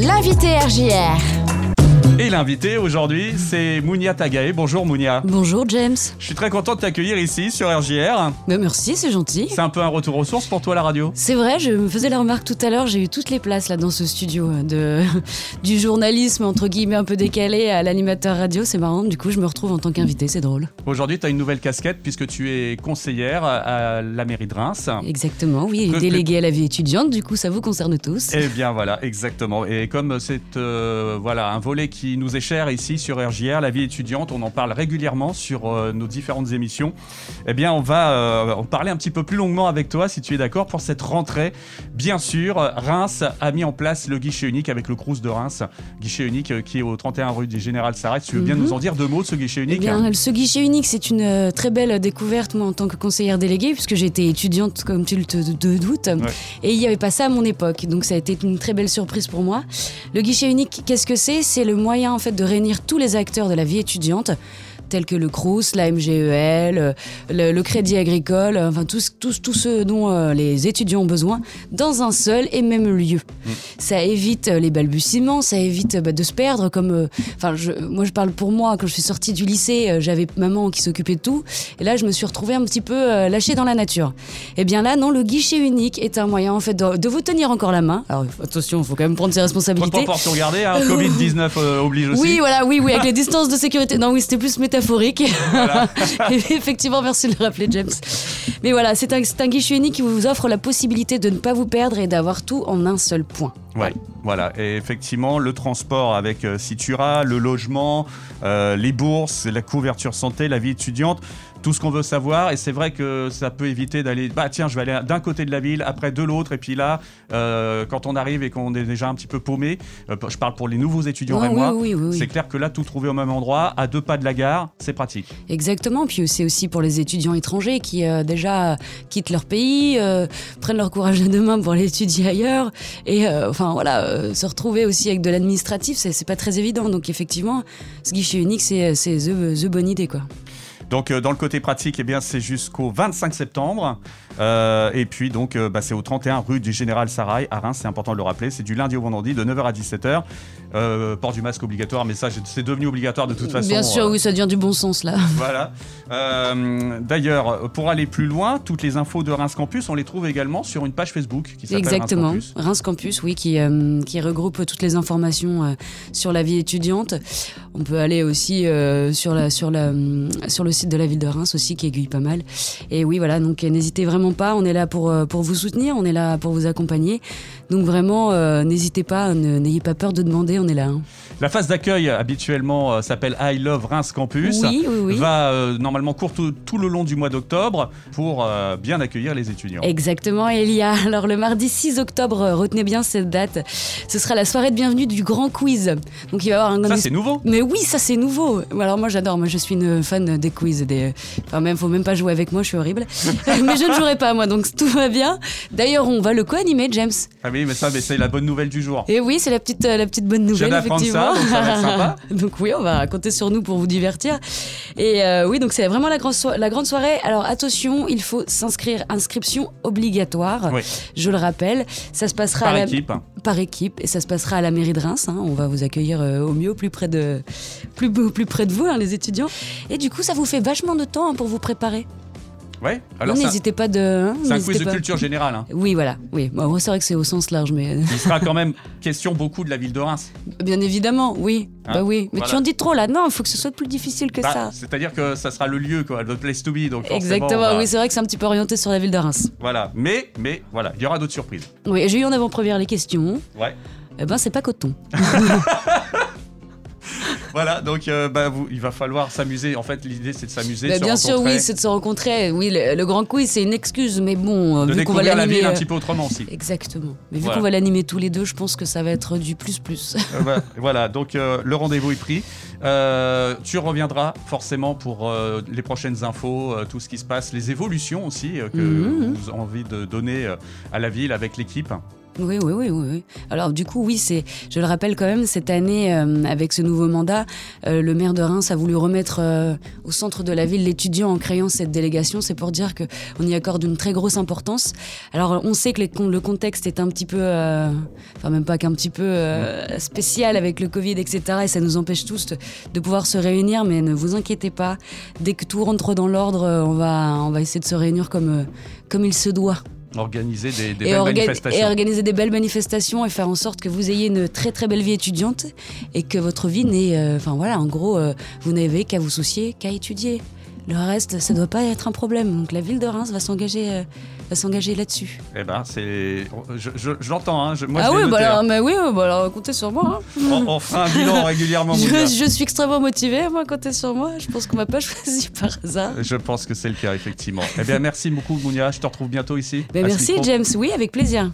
L'invité RJR. Et l'invité aujourd'hui, c'est Mounia Tagae. Bonjour Mounia. Bonjour James. Je suis très content de t'accueillir ici sur RJR. Mais merci, c'est gentil. C'est un peu un retour aux sources pour toi la radio? C'est vrai, je me faisais la remarque tout à l'heure, j'ai eu toutes les places là dans ce studio euh, de du journalisme entre guillemets un peu décalé à l'animateur radio, c'est marrant. Du coup, je me retrouve en tant qu'invité, c'est drôle. Aujourd'hui, tu as une nouvelle casquette puisque tu es conseillère à la mairie de Reims. Exactement, oui, et déléguée à la vie étudiante, du coup, ça vous concerne tous. Eh bien voilà, exactement. Et comme c'est euh, voilà un volet qui nous est cher ici sur RJR, la vie étudiante, on en parle régulièrement sur euh, nos différentes émissions. Eh bien, on va euh, en parler un petit peu plus longuement avec toi, si tu es d'accord, pour cette rentrée. Bien sûr, Reims a mis en place le guichet unique avec le Crous de Reims, guichet unique euh, qui est au 31 rue du Général Sarret. Tu veux bien Mhm. nous en dire deux mots de ce guichet Eh unique bien, ce guichet unique, c'est une très belle découverte, moi, en tant que conseillère déléguée, puisque j'étais étudiante, comme tu le te, te doutes, et il n'y avait pas ça à mon époque. Donc, ça a été une très belle surprise pour moi. Le guichet unique, qu'est-ce que c'est? C'est le moyen, en fait, de réunir tous les acteurs de la vie étudiante tels que le CRUS, la MGEL, euh, le, le Crédit Agricole, euh, enfin tous, tous, tous ceux dont euh, les étudiants ont besoin, dans un seul et même lieu. Ça évite euh, les balbutiements, ça évite euh, bah, de se perdre. Comme, euh, enfin, je, moi, je parle pour moi. Quand je suis sortie du lycée, euh, j'avais maman qui s'occupait de tout, et là, je me suis retrouvée un petit peu euh, lâchée dans la nature. Et bien là, non, le guichet unique est un moyen en fait de, de vous tenir encore la main. Alors attention, il faut quand même prendre ses responsabilités. proportion gardée, hein, Covid-19 euh, oblige aussi. Oui, voilà, oui, oui, avec les distances de sécurité. Non, oui, c'était plus métaphorique. Effectivement, merci de le rappeler, James. Mais voilà, c'est un, un guichet unique qui vous offre la possibilité de ne pas vous perdre et d'avoir tout en un seul point. Ouais, voilà. Et effectivement, le transport avec euh, Citura, le logement, euh, les bourses, la couverture santé, la vie étudiante, tout ce qu'on veut savoir. Et c'est vrai que ça peut éviter d'aller, bah tiens, je vais aller d'un côté de la ville, après de l'autre. Et puis là, euh, quand on arrive et qu'on est déjà un petit peu paumé, euh, je parle pour les nouveaux étudiants et moi, oui, oui, oui. c'est clair que là, tout trouver au même endroit, à deux pas de la gare, c'est pratique. Exactement, puis c'est aussi pour les étudiants étrangers qui euh, déjà quittent leur pays, prennent leur courage à deux mains pour aller étudier ailleurs, et enfin voilà, se retrouver aussi avec de l'administratif, c'est pas très évident. Donc effectivement, ce guichet unique, c'est c'est the, the bonne idée quoi. Donc euh, dans le côté pratique, eh c'est jusqu'au 25 septembre. Euh, et puis donc euh, bah, c'est au 31 rue du Général Sarail à Reims, c'est important de le rappeler. C'est du lundi au vendredi de 9h à 17h. Euh, port du masque obligatoire, mais ça c'est devenu obligatoire de toute façon. Bien sûr, euh, oui, ça devient du bon sens là. Voilà. Euh, D'ailleurs, pour aller plus loin, toutes les infos de Reims Campus, on les trouve également sur une page Facebook qui s'appelle Exactement. Reims Campus. Reims Campus, oui, qui, euh, qui regroupe toutes les informations sur la vie étudiante. On peut aller aussi sur, la, sur, la, sur le site de la ville de Reims aussi, qui aiguille pas mal. Et oui, voilà, donc n'hésitez vraiment pas. On est là pour, pour vous soutenir, on est là pour vous accompagner. Donc vraiment, n'hésitez pas, n'ayez pas peur de demander, on est là. hein. La phase d'accueil habituellement euh, s'appelle I Love Reims Campus. Oui, oui, oui. Va euh, normalement court tout, tout le long du mois d'octobre pour euh, bien accueillir les étudiants. Exactement, Elia. Alors le mardi 6 octobre, retenez bien cette date, ce sera la soirée de bienvenue du grand quiz. Donc il va y avoir un Ça c'est nouveau. Mais oui, ça c'est nouveau. Alors moi j'adore, moi je suis une fan des quiz, des... Enfin même, faut même pas jouer avec moi, je suis horrible. mais je ne jouerai pas moi, donc tout va bien. D'ailleurs, on va le co-animer, James. Ah oui, mais ça, mais c'est la bonne nouvelle du jour. Et oui, c'est la petite, la petite bonne nouvelle, effectivement. ça, donc ça va être sympa. donc oui, on va compter sur nous pour vous divertir. Et euh, oui, donc c'est vraiment la, grande soi- la grande soirée. Alors attention, il faut s'inscrire, inscription obligatoire. Oui. Je le rappelle, ça se passera Par à la- équipe. par équipe et ça se passera à la mairie de Reims. hein. On va vous accueillir euh, au mieux, plus près de, plus, plus près de vous, hein, les étudiants. Et du coup, ça vous fait vachement de temps hein, pour vous préparer. Ouais. Alors n'hésitez pas de. hein, c'est un quiz de culture générale. hein. Oui, voilà. Oui, Bon, c'est vrai que c'est au sens large, mais Il sera quand même question beaucoup de la ville de Reims. bien évidemment, oui. Hein, bah oui. Mais voilà. tu en dis trop là. Non, il faut que ce soit plus difficile que Bah, ça. C'est-à-dire que ça sera le lieu, quoi, le place to be. Donc Exactement. bah, Oui, c'est vrai que c'est un petit peu orienté sur la ville de Reims. Voilà. Mais, mais voilà, il y aura d'autres surprises. Oui, j'ai eu en avant-première les questions. Ouais. Eh ben, c'est pas coton. Voilà, donc euh, bah, vous, il va falloir s'amuser. En fait, l'idée c'est de s'amuser. Bah, bien sûr, oui, c'est de se rencontrer. Oui, le, le grand quiz, c'est une excuse, mais bon, euh, de vu qu'on va découvrir la l'animer. ville un euh, petit peu autrement aussi. Exactement. Mais vu Voilà. qu'on va l'animer tous les deux, je pense que ça va être du plus-plus. Euh, bah, voilà, donc euh, le rendez-vous est pris. Tu reviendras forcément pour les prochaines infos, tout ce qui se passe, les évolutions aussi que Mhm. vous avez envie de donner à la ville avec l'équipe. Oui, oui, oui, oui. Alors du coup, oui, c'est, je le rappelle quand même, cette année, euh, avec ce nouveau mandat, euh, le maire de Reims a voulu remettre euh, au centre de la ville l'étudiant en créant cette délégation. C'est pour dire qu'on y accorde une très grosse importance. Alors on sait que le contexte est un petit peu, enfin même pas qu'un petit peu spécial avec le Covid, etc. Et ça nous empêche tous de, de, pouvoir se réunir, mais ne vous inquiétez pas. Dès que tout rentre dans l'ordre, on va, on va essayer de se réunir comme, comme il se doit. Organiser des, belles manifestations. Et organiser des belles manifestations et faire en sorte que vous ayez une très très belle vie étudiante et que votre vie n'est. Euh, enfin voilà, en gros, euh, vous n'avez qu'à vous soucier, qu'à étudier. Le reste, ça ne doit pas être un problème. Donc la ville de Reims va s'engager, euh, va s'engager là-dessus. Eh ben, c'est, je, l'entends. Hein. moi, ah oui, bah alors, hein. mais oui, bah alors, comptez sur moi. Hein. On, fera un bilan régulièrement. je, je, suis extrêmement motivé, moi, comptez sur moi. Je pense qu'on m'a pas choisi par hasard. Je pense que c'est le cas, effectivement. eh bien, merci beaucoup, Mounia. Je te retrouve bientôt ici. Ben, merci, James. Oui, avec plaisir.